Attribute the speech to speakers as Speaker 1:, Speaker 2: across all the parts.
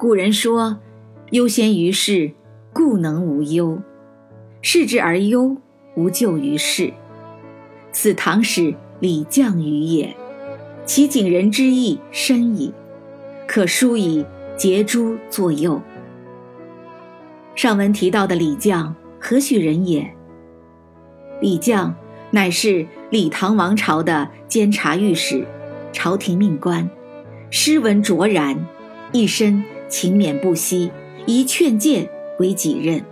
Speaker 1: 古人说：“优先于事，故能无忧；事之而忧，无救于事。”此唐史李绛于也，其景人之意深矣，可书以结诸作右。上文提到的李绛何许人也？李绛乃是李唐王朝的监察御史，朝廷命官，诗文卓然，一身勤勉不息，以劝谏为己任。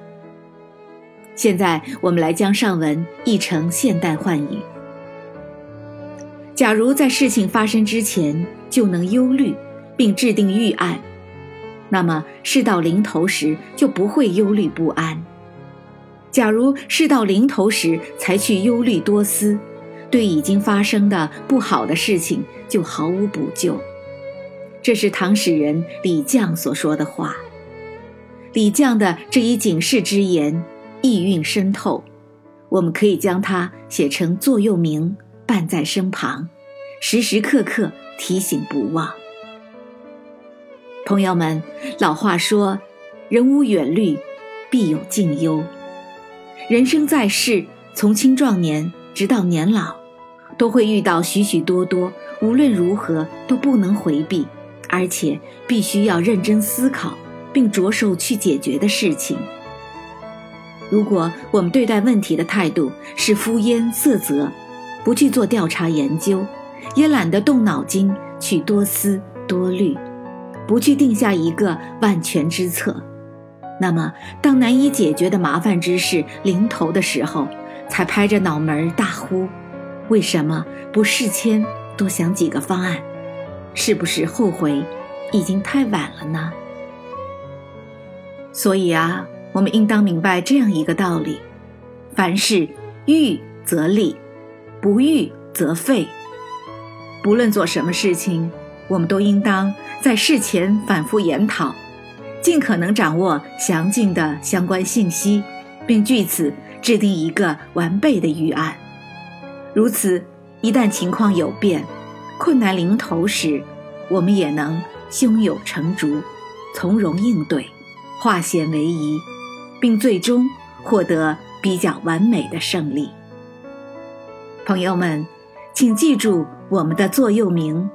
Speaker 1: 现在我们来将上文译成现代汉语。假如在事情发生之前就能忧虑，并制定预案，那么事到临头时就不会忧虑不安。假如事到临头时才去忧虑多思，对已经发生的不好的事情就毫无补救。这是唐史人李绛所说的话。李绛的这一警示之言，意蕴深透，我们可以将它写成座右铭，伴在身旁，时时刻刻提醒不忘。朋友们，老话说：“人无远虑，必有近忧。”人生在世，从青壮年直到年老，都会遇到许许多多无论如何都不能回避，而且必须要认真思考并着手去解决的事情。如果我们对待问题的态度是敷衍塞责，不去做调查研究，也懒得动脑筋去多思多虑，不去定下一个万全之策。那么，当难以解决的麻烦之事临头的时候，才拍着脑门大呼：“为什么不事先多想几个方案？”是不是后悔已经太晚了呢？所以啊，我们应当明白这样一个道理：凡事预则立，不预则废。不论做什么事情，我们都应当在事前反复研讨。尽可能掌握详尽的相关信息，并据此制定一个完备的预案。如此，一旦情况有变，困难临头时，我们也能胸有成竹，从容应对，化险为夷，并最终获得比较完美的胜利。朋友们，请记住我们的座右铭：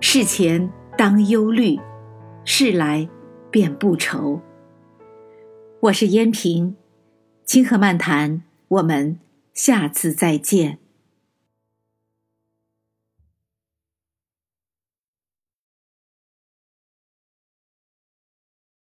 Speaker 1: 事前当忧虑，事来。便不愁。我是燕平，清河漫谈，我们下次再见。